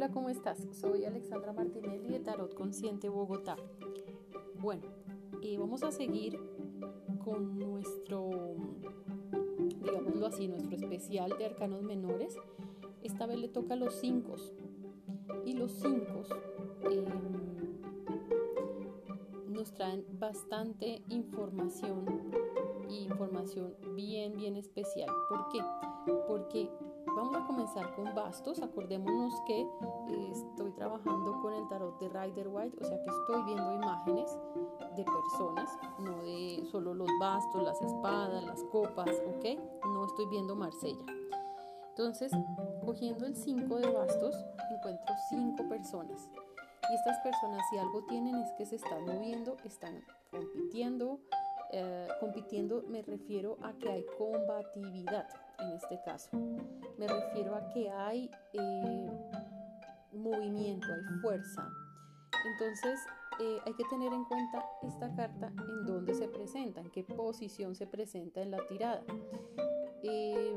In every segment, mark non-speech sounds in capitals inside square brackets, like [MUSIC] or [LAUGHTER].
Hola, ¿cómo estás? Soy Alexandra Martinelli de Tarot Consciente Bogotá. Bueno, y vamos a seguir con nuestro, digámoslo así, nuestro especial de arcanos menores. Esta vez le toca a los cinco. Y los cinco em, nos traen bastante información y información bien, bien especial. ¿Por qué? Porque Vamos a comenzar con bastos. Acordémonos que eh, estoy trabajando con el tarot de Rider White, o sea que estoy viendo imágenes de personas, no de solo los bastos, las espadas, las copas, ¿ok? No estoy viendo Marsella. Entonces, cogiendo el 5 de bastos, encuentro 5 personas. Y estas personas, si algo tienen, es que se están moviendo, están compitiendo. Eh, compitiendo me refiero a que hay combatividad en este caso. Me refiero a que hay eh, movimiento, hay fuerza. Entonces eh, hay que tener en cuenta esta carta en dónde se presenta, en qué posición se presenta en la tirada. Em,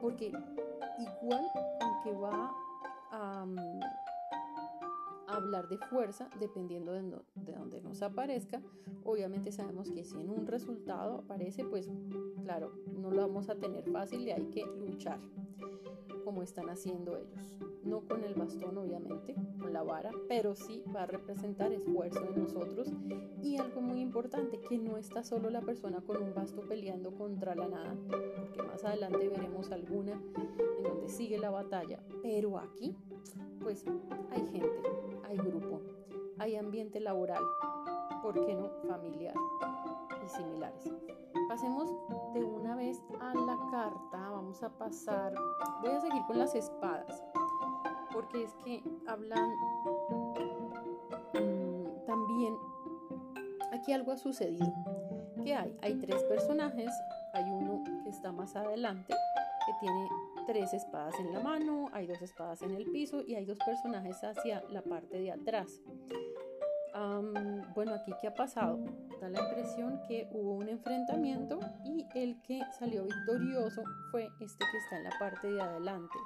porque igual, aunque va a, hablar de fuerza, dependiendo de, de donde nos aparezca, obviamente sabemos que si en un resultado aparece, pues claro, no lo vamos a tener fácil y hay que luchar como están haciendo ellos. No con el bastón, obviamente, con la vara, pero sí va a representar esfuerzo de nosotros. Y algo muy importante, que no está solo la persona con un basto peleando contra la nada, porque más adelante veremos alguna en donde sigue la batalla. Pero aquí, pues hay gente, hay grupo, hay ambiente laboral, ¿por qué no familiar y similares? Pasemos de una vez a la carta. Vamos a pasar. Voy a seguir con las espadas. Porque es que hablan Aquí algo ha sucedido. ¿Qué hay? Hay tres personajes. Hay uno que está más adelante, que tiene tres espadas en la mano, hay dos espadas en el piso y hay dos personajes hacia la parte de atrás bueno, aquí qué ha pasado? Da la impresión que hubo un enfrentamiento y el que salió victorioso fue este que está en la parte de adelante.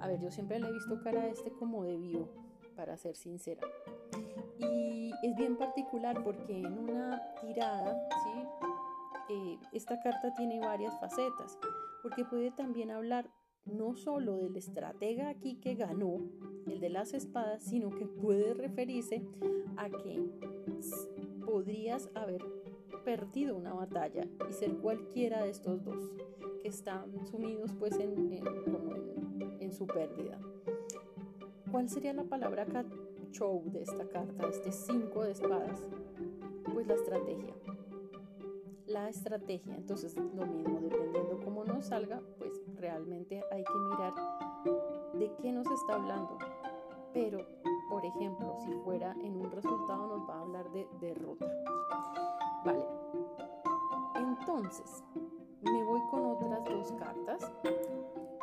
A ver, yo siempre le he visto cara a este como de vivo, para ser sincera. Y es bien particular porque en una tirada, ¿sí? Eh, esta carta tiene varias facetas, porque puede también hablar no solo del estratega aquí que ganó, el de las espadas, sino que puede referirse a que podrías haber perdido una batalla y ser cualquiera de estos dos que están sumidos pues en, en, su pérdida. ¿Cuál sería la palabra show de esta carta, este 5 de espadas? Pues la estrategia. La estrategia, entonces lo mismo, dependiendo cómo nos salga, pues realmente hay que mirar de qué nos está hablando. Pero, por ejemplo, si fuera en un resultado nos va a hablar de derrota. Vale. Entonces, me voy con otras dos cartas.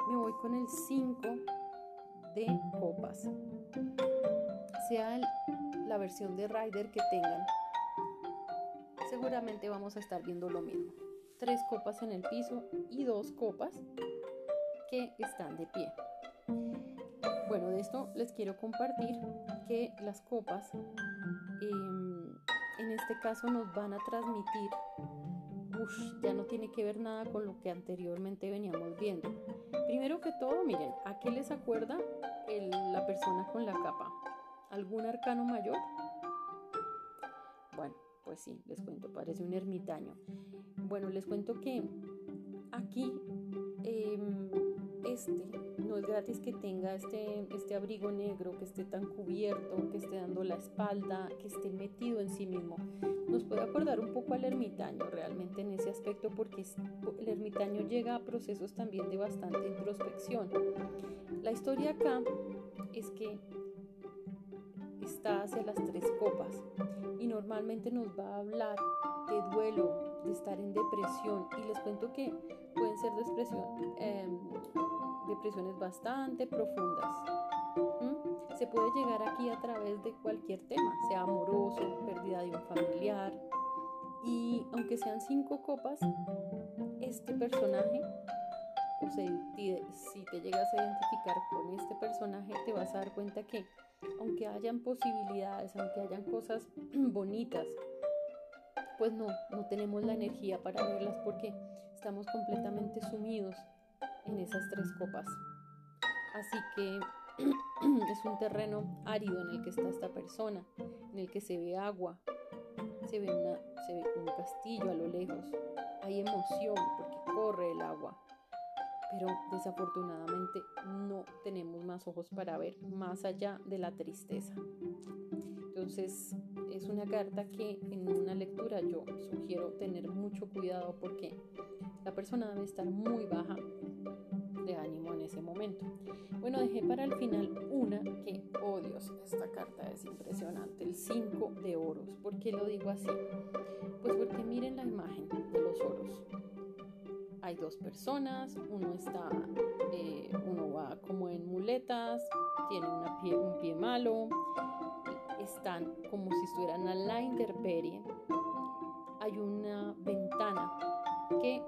Me voy con el 5 de copas. Sea la versión de Rider que tengan, seguramente vamos a estar viendo lo mismo. Tres copas en el piso y dos copas que están de pie. Bueno, de esto les quiero compartir que las copas em, en este caso nos van a transmitir, ya no tiene que ver nada con lo que anteriormente veníamos viendo. Primero que todo, miren, ¿a qué les acuerda la persona con la capa? ¿Algún arcano mayor? Bueno, pues sí, les cuento, parece un ermitaño. Bueno, les cuento que aquí em, este no es gratis que tenga este, este abrigo negro, que esté tan cubierto, que esté dando la espalda, que esté metido en sí mismo. Nos puede acordar un poco al ermitaño realmente en ese aspecto porque el ermitaño llega a procesos también de bastante introspección. La historia acá es que está hacia las tres copas y normalmente nos va a hablar de duelo, de estar en depresión y les cuento que pueden ser em, depresiones bastante profundas. Se puede llegar aquí a través de cualquier tema, sea amoroso, pérdida de un familiar y aunque sean cinco copas, este personaje o si te llegas a identificar con este personaje, te vas a dar cuenta que aunque hayan posibilidades, aunque hayan cosas [CLEARS THROAT] bonitas, pues no, no tenemos la energía para verlas porque estamos completamente sumidos en esas tres copas. Así que [CLEARS THROAT] es un terreno árido en el que está esta persona, en el que se ve agua, se ve, una, un castillo a lo lejos, hay emoción porque corre el agua, pero desafortunadamente no tenemos más ojos para ver más allá de la tristeza. Entonces es una carta que en una lectura yo sugiero tener mucho cuidado porque la persona debe estar muy baja de ánimo en ese momento. Bueno, dejé para el final una que, oh Dios, esta carta es impresionante, el 5 de oros. ¿Por qué lo digo así? Pues porque miren la imagen de los oros. Hay dos personas, uno está, eh, uno va como en muletas, tiene un pie malo, están como si estuvieran a la intemperie. Hay una ventana que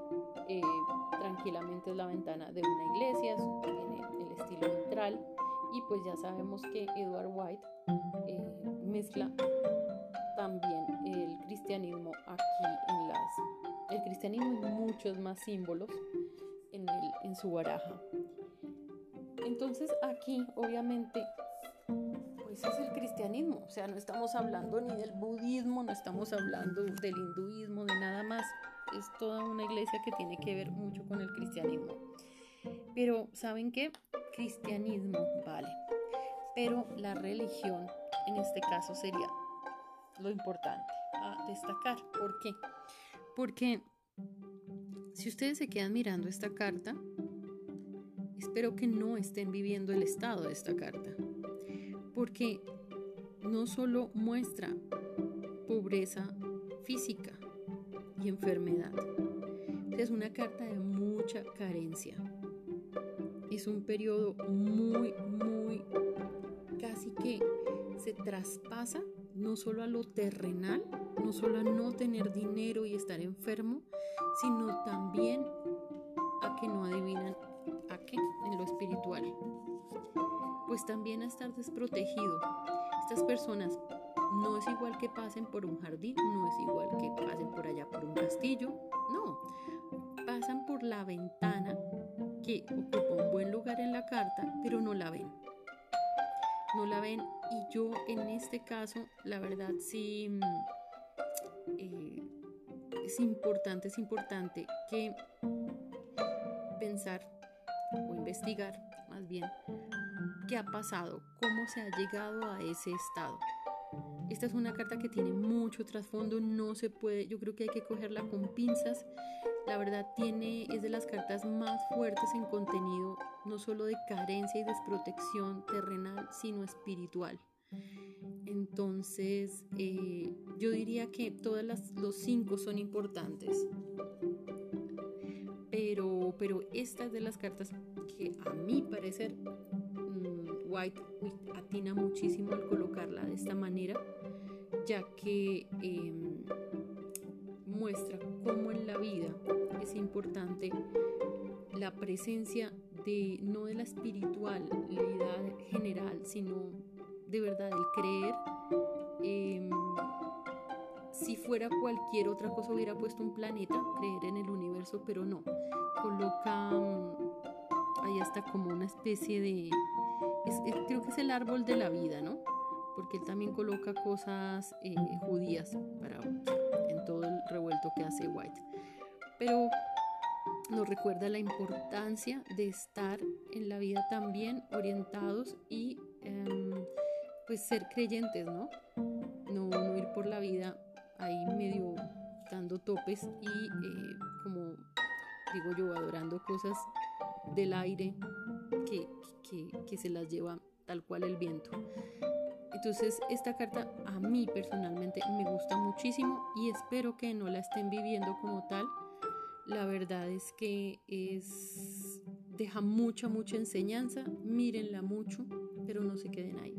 eh, tranquilamente es la ventana de una iglesia, tiene el estilo neutral y pues ya sabemos que Edward White eh, mezcla también el cristianismo aquí en las el cristianismo y muchos más símbolos en, el, en su baraja. Entonces aquí obviamente pues es el cristianismo, o sea, no estamos hablando ni del budismo, no estamos hablando del hinduismo, de nada más es toda una iglesia que tiene que ver mucho con el cristianismo. Pero, ¿saben qué? Cristianismo, vale. Pero la religión, en este caso, sería lo importante a destacar. ¿Por qué? Porque si ustedes se quedan mirando esta carta, espero que no estén viviendo el estado de esta carta. Porque no solo muestra pobreza física, y enfermedad. Es una carta de mucha carencia. Es un periodo muy, muy, casi que se traspasa no solo a lo terrenal, no solo a no tener dinero y estar enfermo, sino también a que no adivinan a qué en lo espiritual. Pues también a estar desprotegido. Estas personas no es igual que pasen por un jardín, no es igual que pasen por allá por un castillo, no. Pasan por la ventana que ocupa un buen lugar en la carta, pero no la ven. No la ven y yo en este caso, la verdad sí, mm, eh, es importante, es importante que pensar o investigar más bien qué ha pasado, cómo se ha llegado a ese estado. Esta es una carta que tiene mucho trasfondo, no se puede, yo creo que hay que cogerla con pinzas. La verdad tiene, es de las cartas más fuertes en contenido, no solo de carencia y desprotección terrenal, sino espiritual. Entonces, eh, yo diría que todas las, los cinco son importantes. Pero, pero esta es de las cartas que a mi parecer White atina muchísimo al colocarla de esta manera, ya que em, muestra cómo en la vida es importante la presencia no de la espiritualidad general, sino de verdad el creer. Em, si fuera cualquier otra cosa hubiera puesto un planeta, creer en el universo, pero no. Coloca mm, ahí hasta como una especie de creo que es el árbol de la vida, ¿no? Porque él también coloca cosas eh, judías para, en todo el revuelto que hace White. Pero nos recuerda la importancia de estar en la vida también orientados y em, pues ser creyentes, ¿no? ¿no? ¿no? ir por la vida ahí medio dando topes y eh, como digo yo, adorando cosas del aire que, que, se las lleva tal cual el viento. Entonces esta carta a mí personalmente me gusta muchísimo y espero que no la estén viviendo como tal. La verdad es que es deja mucha mucha enseñanza, mírenla mucho, pero no se queden ahí.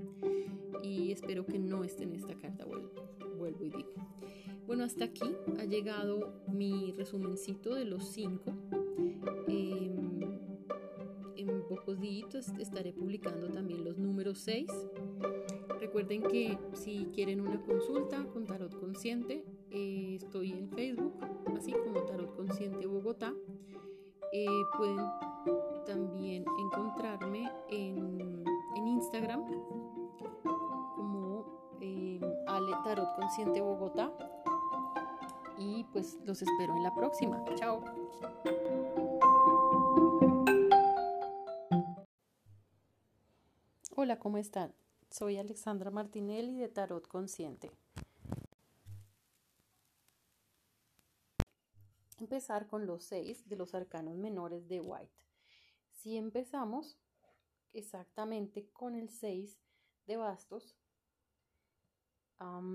Y espero que no estén en esta carta, vuelvo, vuelvo y digo. Bueno, hasta aquí ha llegado mi resumencito de los cinco. Em, pocos días estaré publicando también los números 6. Recuerden que si quieren una consulta con Tarot Consciente, eh, estoy en Facebook, así como Tarot Consciente Bogotá. Eh, pueden también encontrarme en, Instagram como eh, Ale Tarot Consciente Bogotá. Y pues los espero en la próxima. Chao. Hola, ¿cómo están? Soy Alexandra Martinelli de Tarot Consciente. Con los seis de los arcanos menores de White. Si empezamos exactamente con el 6 de bastos,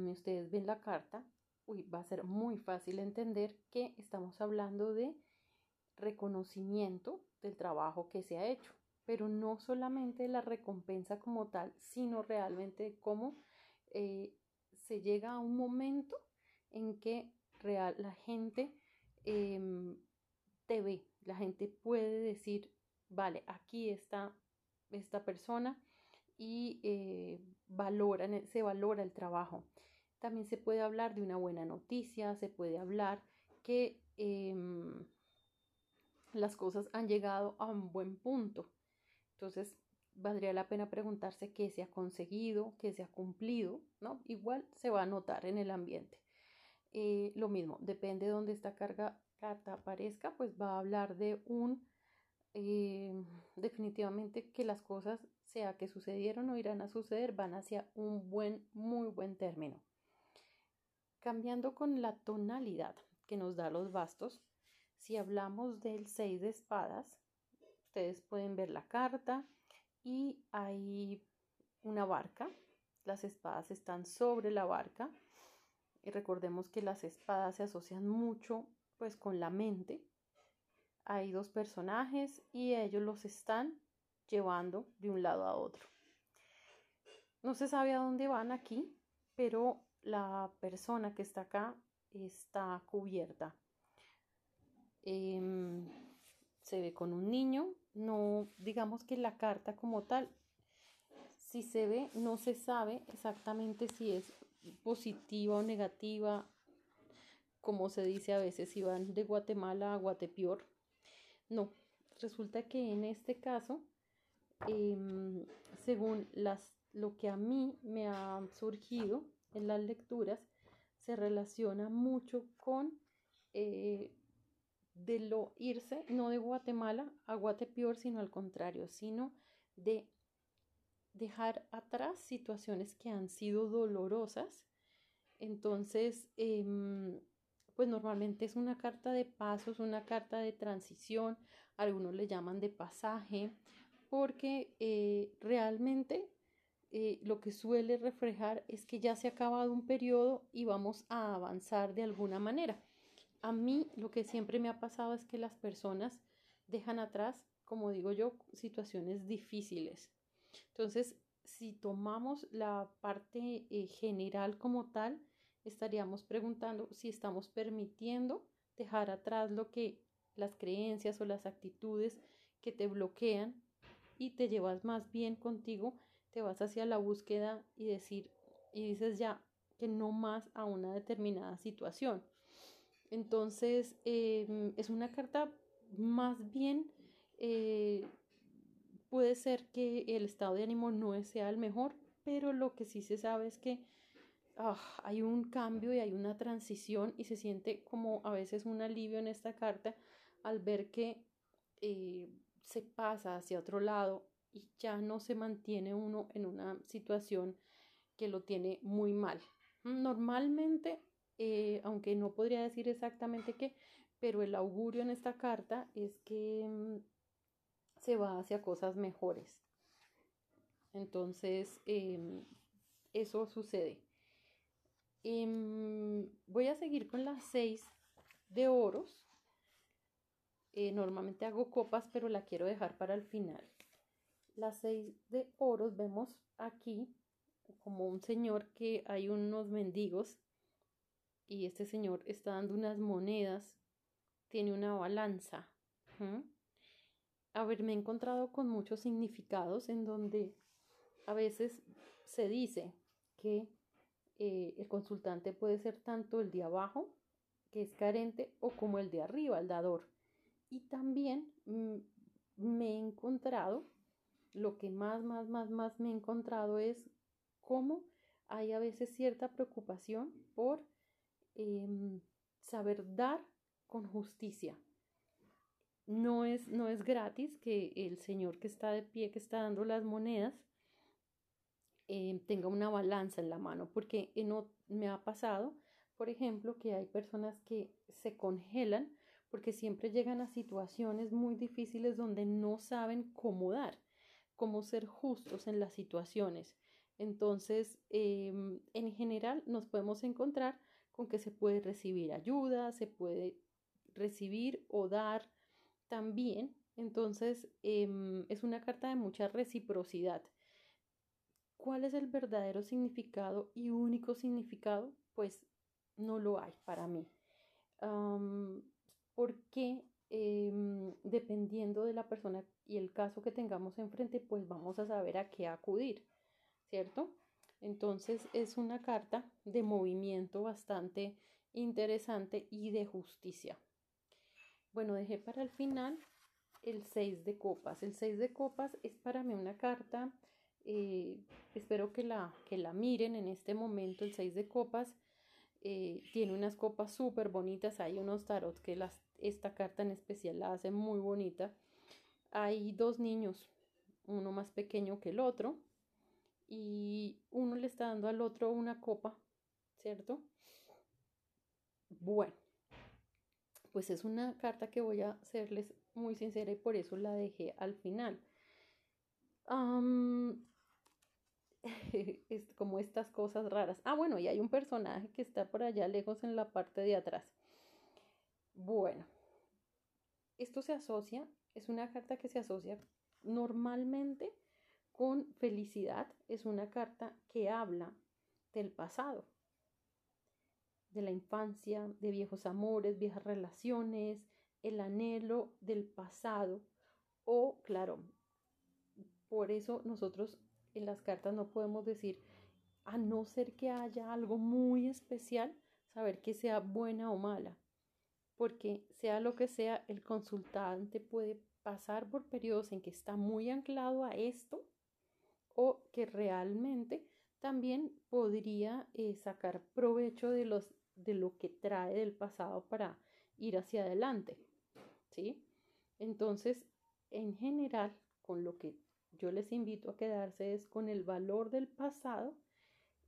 ustedes ven la carta, uy, va a ser muy fácil entender que estamos hablando de reconocimiento del trabajo que se ha hecho pero no solamente la recompensa como tal, sino realmente cómo eh, se llega a un momento en que real, la gente em, te ve, la gente puede decir, vale, aquí está esta persona y eh, se valora el trabajo. También se puede hablar de una buena noticia, se puede hablar que em, las cosas han llegado a un buen punto. Entonces, valdría la pena preguntarse qué se ha conseguido, qué se ha cumplido, ¿no? Igual se va a notar en el ambiente. Eh, lo mismo, depende de dónde esta carga, carta aparezca, pues va a hablar de un, eh, definitivamente que las cosas, sea que sucedieron o irán a suceder, van hacia un buen, muy buen término. Cambiando con la tonalidad que nos da los bastos, si hablamos del 6 de espadas, ustedes pueden ver la carta y hay una barca. Las espadas están sobre la barca. Y recordemos que las espadas se asocian mucho pues con la mente. Hay dos personajes y ellos los están llevando de un lado a otro. No se sabe a dónde van aquí, pero la persona que está acá está cubierta. Em, se ve con un niño, no digamos que la carta como tal, si se ve, no se sabe exactamente si es positiva o negativa, como se dice a veces, si van de Guatemala a Guatepeor. No, resulta que en este caso, em, según las, lo que a mí me ha surgido en las lecturas, se relaciona mucho con eh, de lo irse, no de Guatemala a Guatepeor, sino al contrario, sino de dejar atrás situaciones que han sido dolorosas. Entonces, em, pues normalmente es una carta de pasos, una carta de transición, algunos le llaman de pasaje, porque eh, realmente eh, lo que suele reflejar es que ya se ha acabado un periodo y vamos a avanzar de alguna manera. A mí lo que siempre me ha pasado es que las personas dejan atrás, como digo yo, situaciones difíciles. Entonces, si tomamos la parte eh, general como tal, estaríamos preguntando si estamos permitiendo dejar atrás lo que las creencias o las actitudes que te bloquean y te llevas más bien contigo, te vas hacia la búsqueda y decir y dices ya que no más a una determinada situación. Entonces, em, es una carta más bien, eh, puede ser que el estado de ánimo no sea el mejor, pero lo que sí se sabe es que ah, hay un cambio y hay una transición y se siente como a veces un alivio en esta carta al ver que eh, se pasa hacia otro lado y ya no se mantiene uno en una situación que lo tiene muy mal. Normalmente eh, aunque no podría decir exactamente qué, pero el augurio en esta carta es que mm, se va hacia cosas mejores. Entonces, em, eso sucede. Em, voy a seguir con las seis de oros. Eh, normalmente hago copas, pero la quiero dejar para el final. Las seis de oros vemos aquí como un señor que hay unos mendigos y este señor está dando unas monedas, tiene una balanza. Ver, me he encontrado con muchos significados en donde a veces se dice que eh, el consultante puede ser tanto el de abajo, que es carente, o como el de arriba, el dador. Y también mm, me he encontrado, lo que más, más, más, más me he encontrado es cómo hay a veces cierta preocupación por em, saber dar con justicia. No es, no es gratis que el señor que está de pie, que está dando las monedas, em, tenga una balanza en la mano, porque no, me ha pasado, por ejemplo, que hay personas que se congelan porque siempre llegan a situaciones muy difíciles donde no saben cómo dar, cómo ser justos en las situaciones. Entonces, em, en general, nos podemos encontrar con que se puede recibir ayuda, se puede recibir o dar también. Entonces, em, es una carta de mucha reciprocidad. ¿Cuál es el verdadero significado y único significado? Pues no lo hay para mí. porque em, dependiendo de la persona y el caso que tengamos enfrente, pues vamos a saber a qué acudir, ¿cierto? Entonces es una carta de movimiento bastante interesante y de justicia. Bueno, dejé para el final el 6 de copas. El 6 de copas es para mí una carta, eh, espero que la, que la miren en este momento. El 6 de copas eh, tiene unas copas súper bonitas. Hay unos tarot que las, esta carta en especial la hace muy bonita. Hay dos niños, uno más pequeño que el otro y uno le está dando al otro una copa, ¿cierto? Bueno, pues es una carta que voy a serles muy sincera y por eso la dejé al final. [LAUGHS] es como estas cosas raras. Ah, bueno, y hay un personaje que está por allá lejos en la parte de atrás. Bueno, esto se asocia, es una carta que se asocia normalmente con felicidad es una carta que habla del pasado, de la infancia, de viejos amores, viejas relaciones, el anhelo del pasado. O, claro, por eso nosotros en las cartas no podemos decir, a no ser que haya algo muy especial, saber que sea buena o mala, porque sea lo que sea, el consultante puede pasar por periodos en que está muy anclado a esto o que realmente también podría eh, sacar provecho de, los, de lo que trae del pasado para ir hacia adelante. ¿Sí? Entonces, en general, con lo que yo les invito a quedarse es con el valor del pasado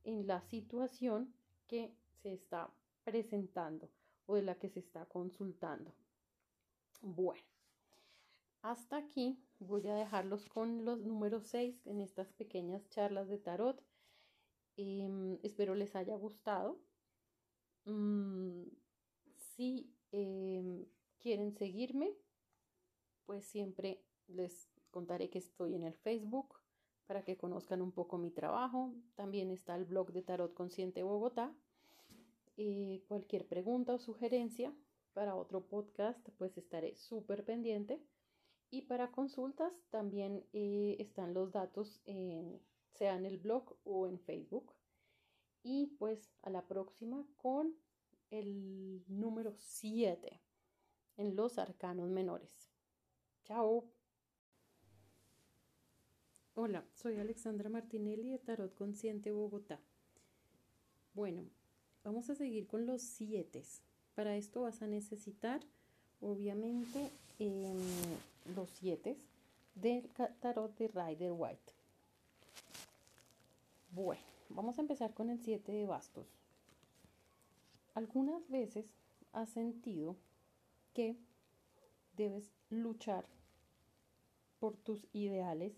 en la situación que se está presentando o de la que se está consultando. Bueno, hasta aquí voy a dejarlos con los números 6 en estas pequeñas charlas de tarot. Em, espero les haya gustado. Mm, si em, quieren seguirme, pues siempre les contaré que estoy en el Facebook para que conozcan un poco mi trabajo. También está el blog de Tarot Consciente Bogotá. Eh, cualquier pregunta o sugerencia para otro podcast, pues estaré súper pendiente. Y para consultas también eh, están los datos, en, sea en el blog o en Facebook. Y pues a la próxima con el número 7 en los arcanos menores. Chao. Hola, soy Alexandra Martinelli de Tarot Consciente Bogotá. Bueno, vamos a seguir con los 7. Para esto vas a necesitar obviamente los siete del tarot de Rider White. Bueno, vamos a empezar con el 7 de bastos. Algunas veces has sentido que debes luchar por tus ideales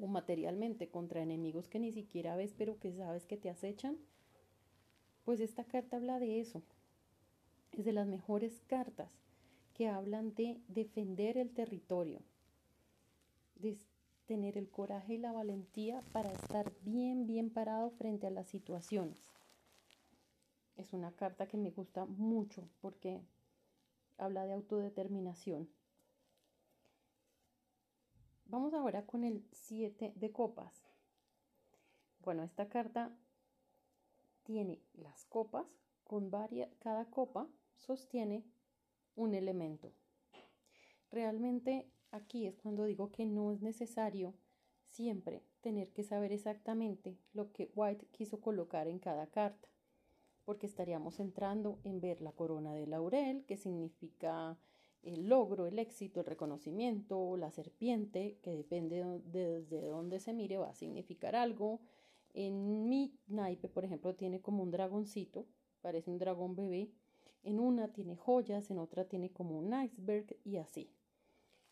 o materialmente contra enemigos que ni siquiera ves pero que sabes que te acechan. Pues esta carta habla de eso, es de las mejores cartas que hablan de defender el territorio, de tener el coraje y la valentía para estar bien, bien parado frente a las situaciones. Es una carta que me gusta mucho porque habla de autodeterminación. Vamos ahora con el 7 de copas. Bueno, esta carta tiene las copas con varias, cada copa sostiene un elemento. Realmente aquí es cuando digo que no es necesario siempre tener que saber exactamente lo que White quiso colocar en cada carta, porque estaríamos entrando en ver la corona de laurel, que significa el logro, el éxito, el reconocimiento, la serpiente, que depende de desde dónde se mire, va a significar algo. En mi naipe, por ejemplo, tiene como un dragoncito, parece un dragón bebé. En una tiene joyas, en otra tiene como un iceberg y así.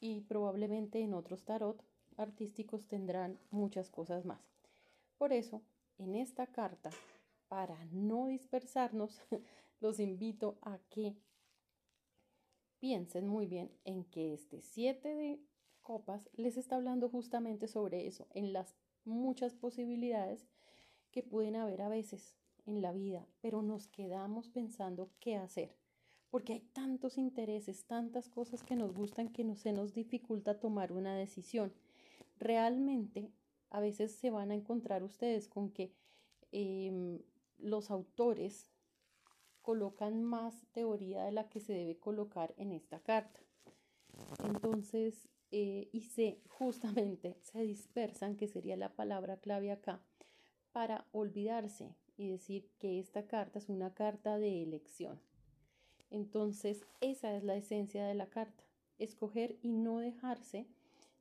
Y probablemente en otros tarot artísticos tendrán muchas cosas más. Por eso, en esta carta, para no dispersarnos, [LAUGHS] los invito a que piensen muy bien en que este 7 de copas les está hablando justamente sobre eso, en las muchas posibilidades que pueden haber a veces en la vida, pero nos quedamos pensando qué hacer, porque hay tantos intereses, tantas cosas que nos gustan que no, se nos dificulta tomar una decisión. Realmente, a veces se van a encontrar ustedes con que em, los autores colocan más teoría de la que se debe colocar en esta carta. Entonces, eh, y se justamente se dispersan, que sería la palabra clave acá, para olvidarse y decir que esta carta es una carta de elección. Entonces, esa es la esencia de la carta, escoger y no dejarse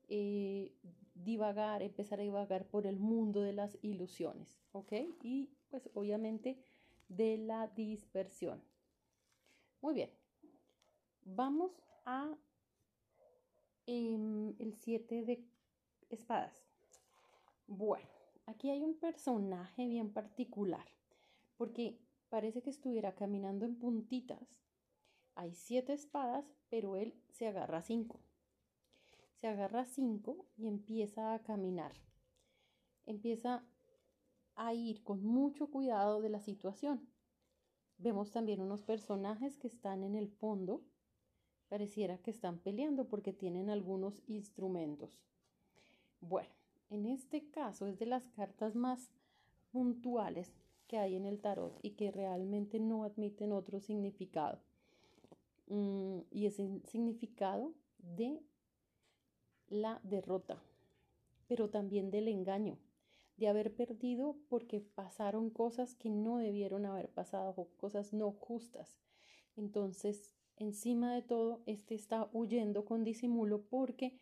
eh, divagar, empezar a divagar por el mundo de las ilusiones, ¿ok? Y pues obviamente de la dispersión. Muy bien, vamos a em, el 7 de espadas. Bueno, aquí hay un personaje bien particular, porque parece que estuviera caminando en puntitas. Hay siete espadas, pero él se agarra cinco. Se agarra cinco y empieza a caminar. Empieza a ir con mucho cuidado de la situación. Vemos también unos personajes que están en el fondo. Pareciera que están peleando porque tienen algunos instrumentos. Bueno, en este caso es de las cartas más puntuales que hay en el tarot y que realmente no admiten otro significado. Mm, y es el significado de la derrota, pero también del engaño de haber perdido porque pasaron cosas que no debieron haber pasado o cosas no justas. Entonces, encima de todo, este está huyendo con disimulo porque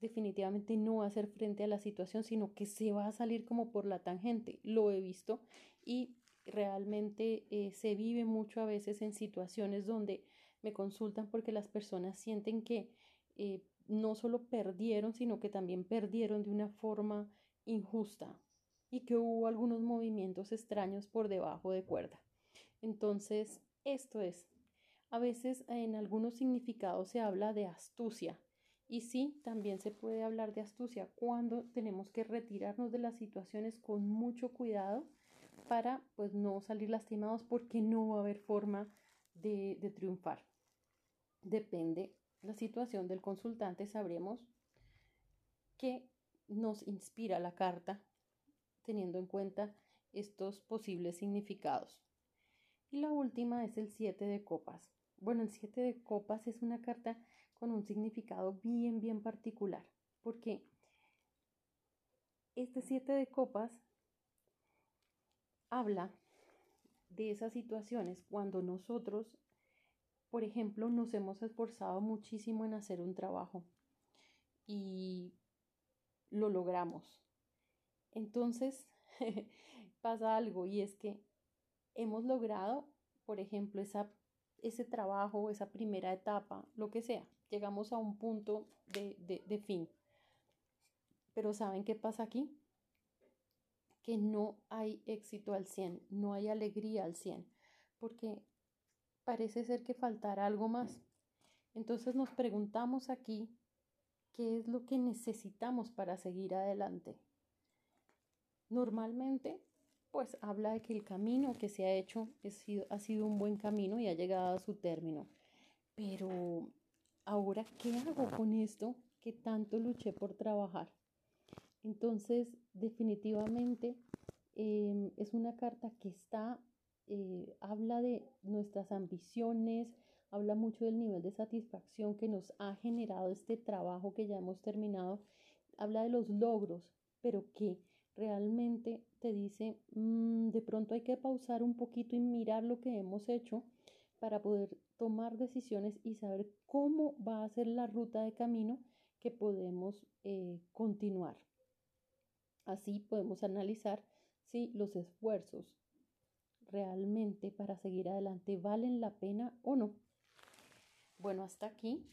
definitivamente no va a hacer frente a la situación, sino que se va a salir como por la tangente. Lo he visto y realmente eh, se vive mucho a veces en situaciones donde me consultan porque las personas sienten que eh, no solo perdieron, sino que también perdieron de una forma injusta y que hubo algunos movimientos extraños por debajo de cuerda. Entonces, esto es, a veces en algunos significados se habla de astucia y sí, también se puede hablar de astucia cuando tenemos que retirarnos de las situaciones con mucho cuidado para pues no salir lastimados porque no va a haber forma de, triunfar. Depende la situación del consultante, sabremos que nos inspira la carta teniendo en cuenta estos posibles significados. Y la última es el 7 de copas. Bueno, el 7 de copas es una carta con un significado bien, bien particular, porque este 7 de copas habla de esas situaciones cuando nosotros, por ejemplo, nos hemos esforzado muchísimo en hacer un trabajo y lo logramos. Entonces [LAUGHS] pasa algo y es que hemos logrado, por ejemplo, esa, ese trabajo, esa primera etapa, lo que sea, llegamos a un punto de, de fin. Pero ¿saben qué pasa aquí? Que no hay éxito al 100, no hay alegría al 100, porque parece ser que faltará algo más. Entonces nos preguntamos aquí qué es lo que necesitamos para seguir adelante. Normalmente, pues habla de que el camino que se ha hecho ha sido un buen camino y ha llegado a su término. Pero ahora, ¿qué hago con esto que tanto luché por trabajar? Entonces, definitivamente em, es una carta que está, eh, habla de nuestras ambiciones, habla mucho del nivel de satisfacción que nos ha generado este trabajo que ya hemos terminado, habla de los logros, pero que realmente te dice, mm, de pronto hay que pausar un poquito y mirar lo que hemos hecho para poder tomar decisiones y saber cómo va a ser la ruta de camino que podemos eh, continuar. Así podemos analizar si los esfuerzos realmente para seguir adelante valen la pena o no. Bueno, hasta aquí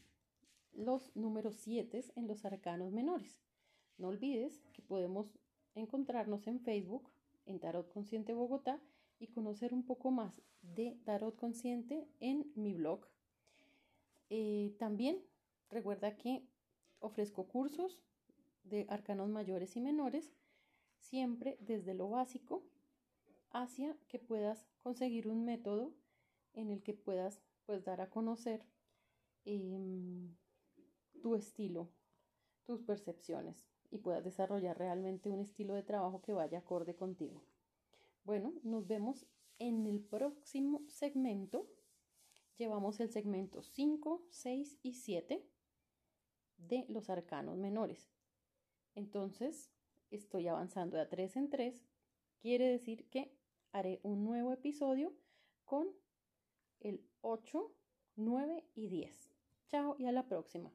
los números 7 en los arcanos menores. No olvides que podemos encontrarnos en Facebook, en Tarot Consciente Bogotá, y conocer un poco más de Tarot Consciente en mi blog. Eh, también recuerda que ofrezco cursos de arcanos mayores y menores, siempre desde lo básico hacia que puedas conseguir un método en el que puedas pues dar a conocer em, tu estilo, tus percepciones y puedas desarrollar realmente un estilo de trabajo que vaya acorde contigo. Bueno, nos vemos en el próximo segmento. Llevamos el segmento 5, 6 y 7 de los arcanos menores. Entonces, estoy avanzando de a 3 en 3. Quiere decir que haré un nuevo episodio con el 8, 9 y 10. Chao y a la próxima.